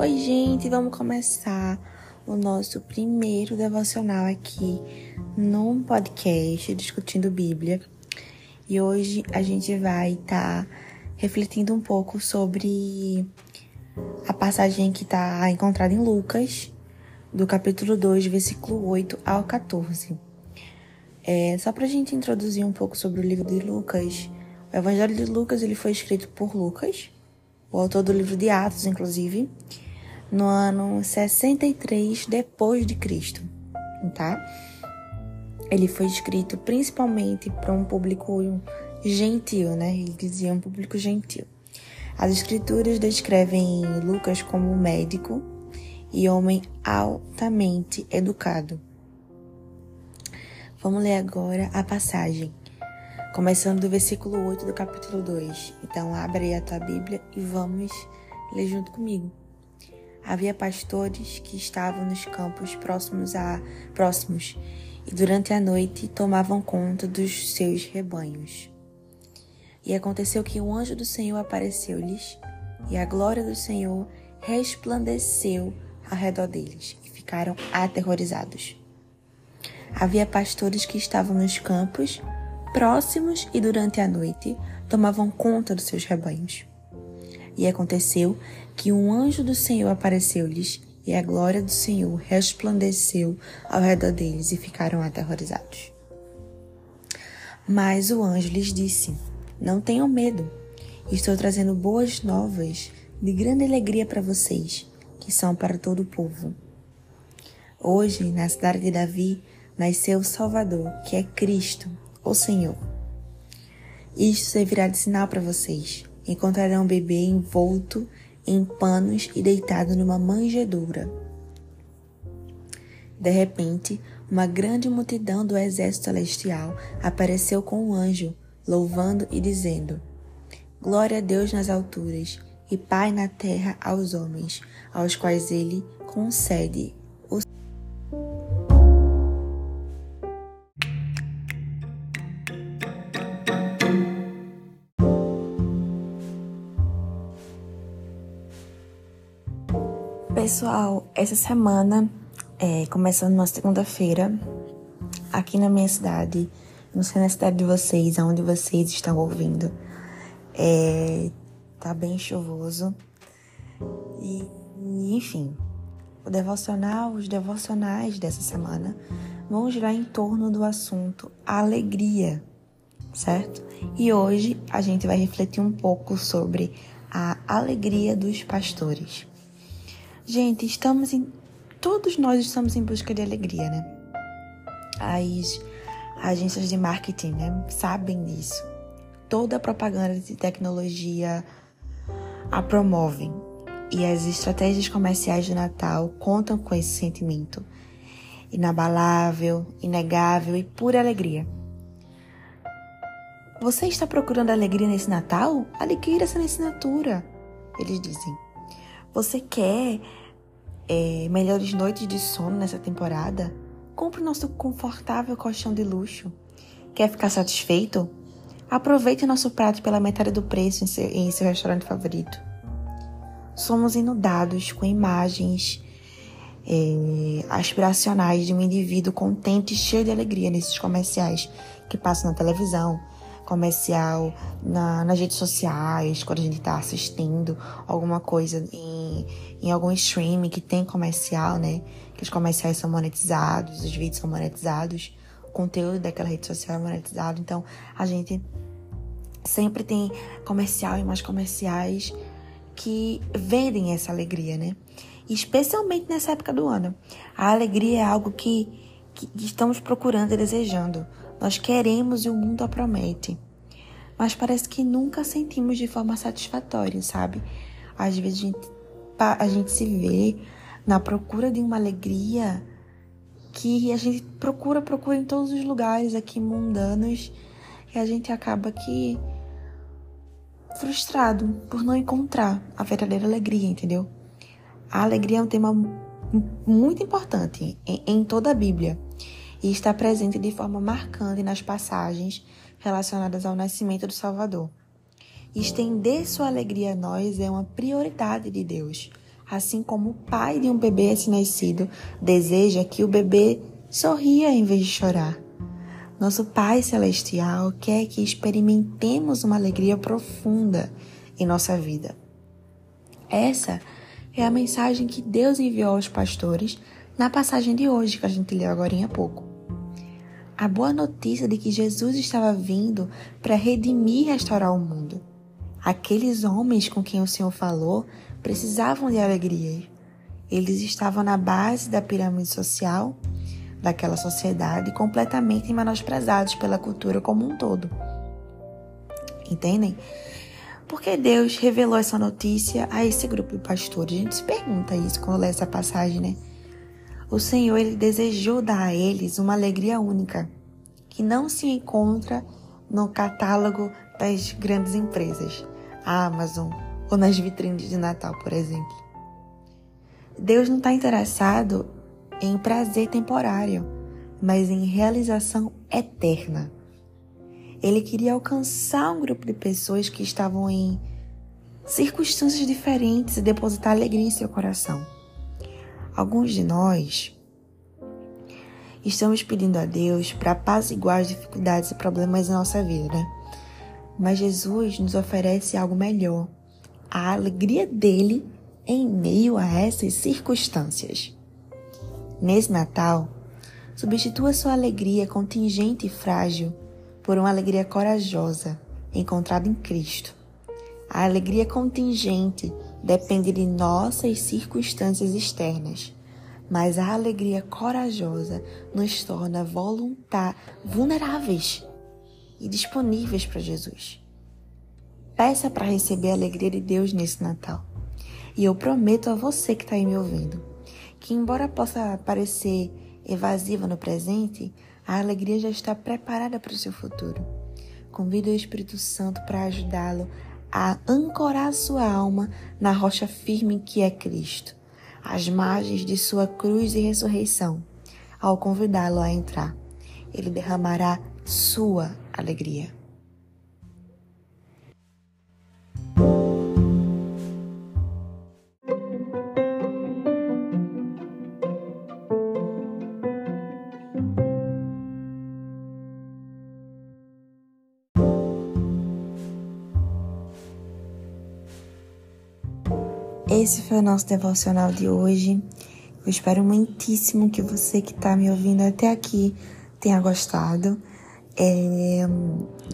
Oi, gente, vamos começar o nosso primeiro devocional aqui num podcast discutindo Bíblia. E hoje a gente vai estar tá refletindo um pouco sobre a passagem que está encontrada em Lucas, do capítulo 2, versículo 8 ao 14. É, só para a gente introduzir um pouco sobre o livro de Lucas, o Evangelho de Lucas ele foi escrito por Lucas, o autor do livro de Atos, inclusive, no ano 63 depois de Cristo, tá? Ele foi escrito principalmente para um público gentil, né? Ele dizia um público gentil. As escrituras descrevem Lucas como médico e homem altamente educado. Vamos ler agora a passagem, começando do versículo 8 do capítulo 2. Então, abre aí a tua Bíblia e vamos ler junto comigo. Havia pastores que estavam nos campos próximos a próximos e durante a noite tomavam conta dos seus rebanhos. E aconteceu que um anjo do Senhor apareceu-lhes, e a glória do Senhor resplandeceu ao redor deles, e ficaram aterrorizados. Havia pastores que estavam nos campos próximos e durante a noite tomavam conta dos seus rebanhos. E aconteceu que um anjo do Senhor apareceu-lhes e a glória do Senhor resplandeceu ao redor deles e ficaram aterrorizados. Mas o anjo lhes disse: Não tenham medo, estou trazendo boas novas de grande alegria para vocês, que são para todo o povo. Hoje, na cidade de Davi, nasceu o Salvador, que é Cristo, o Senhor. Isto servirá de sinal para vocês. Encontrarão um bebê envolto em panos e deitado numa manjedoura. De repente, uma grande multidão do exército celestial apareceu com um anjo, louvando e dizendo: Glória a Deus nas alturas e Pai na terra aos homens, aos quais ele concede Pessoal, essa semana, é, começando na segunda-feira, aqui na minha cidade, não sei na cidade de vocês, aonde vocês estão ouvindo, é, tá bem chuvoso. E, enfim, o devocional, os devocionais dessa semana vão girar em torno do assunto alegria, certo? E hoje a gente vai refletir um pouco sobre a alegria dos pastores. Gente, estamos em. Todos nós estamos em busca de alegria, né? As agências de marketing, né? Sabem disso. Toda a propaganda de tecnologia a promovem. E as estratégias comerciais de Natal contam com esse sentimento inabalável, inegável e pura alegria. Você está procurando alegria nesse Natal? Adquira essa assinatura, eles dizem. Você quer é, melhores noites de sono nessa temporada, compre o nosso confortável colchão de luxo. Quer ficar satisfeito? Aproveite nosso prato pela metade do preço em seu, em seu restaurante favorito. Somos inundados com imagens é, aspiracionais de um indivíduo contente e cheio de alegria nesses comerciais que passam na televisão, comercial na, nas redes sociais, quando a gente está assistindo alguma coisa em, em algum streaming que tem comercial, né? Que os comerciais são monetizados, os vídeos são monetizados, o conteúdo daquela rede social é monetizado. Então, a gente sempre tem comercial e mais comerciais que vendem essa alegria, né? Especialmente nessa época do ano. A alegria é algo que, que estamos procurando e desejando. Nós queremos e o mundo a promete. Mas parece que nunca sentimos de forma satisfatória, sabe? Às vezes a gente, a gente se vê na procura de uma alegria que a gente procura, procura em todos os lugares aqui mundanos e a gente acaba que frustrado por não encontrar a verdadeira alegria, entendeu? A alegria é um tema muito importante em, em toda a Bíblia e está presente de forma marcante nas passagens relacionadas ao nascimento do Salvador. Estender sua alegria a nós é uma prioridade de Deus. assim como o pai de um bebê recém-nascido deseja que o bebê sorria em vez de chorar. Nosso Pai Celestial quer que experimentemos uma alegria profunda em nossa vida. Essa é a mensagem que Deus enviou aos pastores na passagem de hoje que a gente leu agora há pouco. A boa notícia de que Jesus estava vindo para redimir e restaurar o mundo. Aqueles homens com quem o Senhor falou precisavam de alegria. Eles estavam na base da pirâmide social daquela sociedade, completamente menosprezados pela cultura como um todo. Entendem? Porque Deus revelou essa notícia a esse grupo de pastores? A gente se pergunta isso quando lê essa passagem, né? O Senhor ele desejou dar a eles uma alegria única, que não se encontra no catálogo das grandes empresas, a Amazon ou nas vitrines de Natal, por exemplo. Deus não está interessado em prazer temporário, mas em realização eterna. Ele queria alcançar um grupo de pessoas que estavam em circunstâncias diferentes e depositar alegria em seu coração. Alguns de nós estamos pedindo a Deus para apaziguar as dificuldades e problemas da nossa vida, né? Mas Jesus nos oferece algo melhor, a alegria dele em meio a essas circunstâncias. Nesse Natal, substitua sua alegria contingente e frágil por uma alegria corajosa encontrada em Cristo. A alegria contingente depende de nossas circunstâncias externas, mas a alegria corajosa nos torna voluntar, vulneráveis e disponíveis para Jesus. Peça para receber a alegria de Deus nesse Natal. E eu prometo a você que está aí me ouvindo que, embora possa parecer evasiva no presente, a alegria já está preparada para o seu futuro. Convido o Espírito Santo para ajudá-lo a ancorar sua alma na rocha firme que é Cristo, às margens de sua cruz e ressurreição. Ao convidá-lo a entrar, ele derramará sua alegria. Esse foi o nosso devocional de hoje. Eu espero muitíssimo que você que está me ouvindo até aqui tenha gostado. É,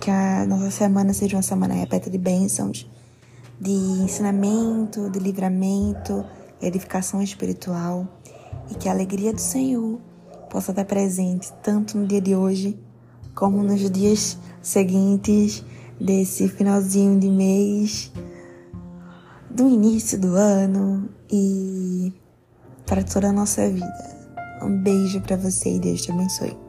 que a nossa semana seja uma semana repleta de bênçãos, de ensinamento, de livramento, edificação espiritual e que a alegria do Senhor possa estar presente tanto no dia de hoje como nos dias seguintes desse finalzinho de mês do início do ano e para toda a nossa vida. Um beijo para você e Deus te abençoe.